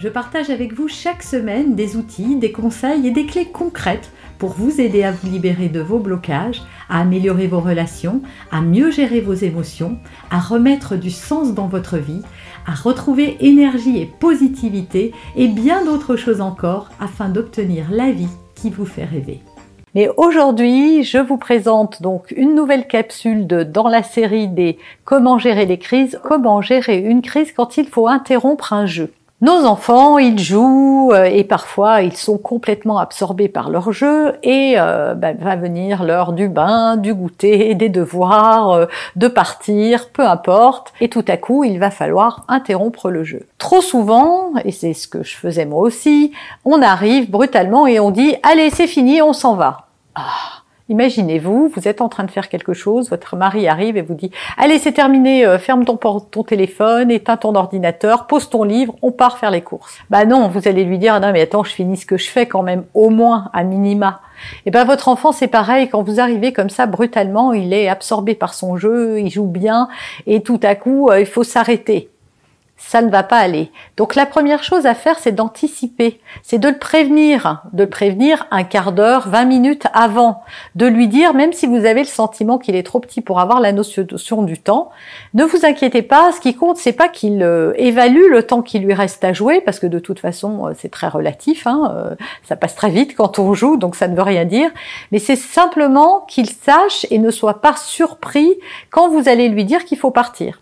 je partage avec vous chaque semaine des outils, des conseils et des clés concrètes pour vous aider à vous libérer de vos blocages, à améliorer vos relations, à mieux gérer vos émotions, à remettre du sens dans votre vie, à retrouver énergie et positivité et bien d'autres choses encore afin d'obtenir la vie qui vous fait rêver. Mais aujourd'hui, je vous présente donc une nouvelle capsule de, dans la série des Comment gérer les crises, comment gérer une crise quand il faut interrompre un jeu. Nos enfants, ils jouent euh, et parfois ils sont complètement absorbés par leur jeu et euh, ben, va venir l'heure du bain, du goûter, des devoirs, euh, de partir, peu importe. Et tout à coup, il va falloir interrompre le jeu. Trop souvent, et c'est ce que je faisais moi aussi, on arrive brutalement et on dit allez c'est fini, on s'en va. Ah Imaginez-vous, vous êtes en train de faire quelque chose, votre mari arrive et vous dit Allez, c'est terminé, euh, ferme ton, ton téléphone, éteins ton ordinateur, pose ton livre, on part faire les courses. Bah non, vous allez lui dire Non, mais attends, je finis ce que je fais quand même, au moins, à minima. Et eh ben votre enfant c'est pareil, quand vous arrivez comme ça brutalement, il est absorbé par son jeu, il joue bien, et tout à coup, euh, il faut s'arrêter ça ne va pas aller. Donc la première chose à faire, c'est d'anticiper, c'est de le prévenir, de le prévenir un quart d'heure, 20 minutes avant, de lui dire, même si vous avez le sentiment qu'il est trop petit pour avoir la notion du temps, ne vous inquiétez pas, ce qui compte, c'est pas qu'il euh, évalue le temps qui lui reste à jouer, parce que de toute façon, euh, c'est très relatif, hein, euh, ça passe très vite quand on joue, donc ça ne veut rien dire, mais c'est simplement qu'il sache et ne soit pas surpris quand vous allez lui dire qu'il faut partir.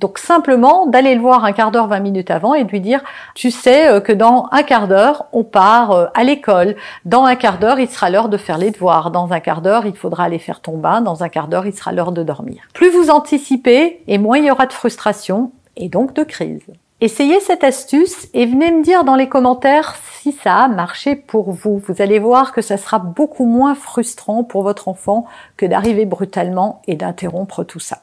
Donc simplement d'aller le voir un quart d'heure, 20 minutes avant et de lui dire, tu sais euh, que dans un quart d'heure, on part euh, à l'école. Dans un quart d'heure, il sera l'heure de faire les devoirs. Dans un quart d'heure, il faudra aller faire ton bain. Dans un quart d'heure, il sera l'heure de dormir. Plus vous anticipez, et moins il y aura de frustration et donc de crise. Essayez cette astuce et venez me dire dans les commentaires si ça a marché pour vous. Vous allez voir que ça sera beaucoup moins frustrant pour votre enfant que d'arriver brutalement et d'interrompre tout ça.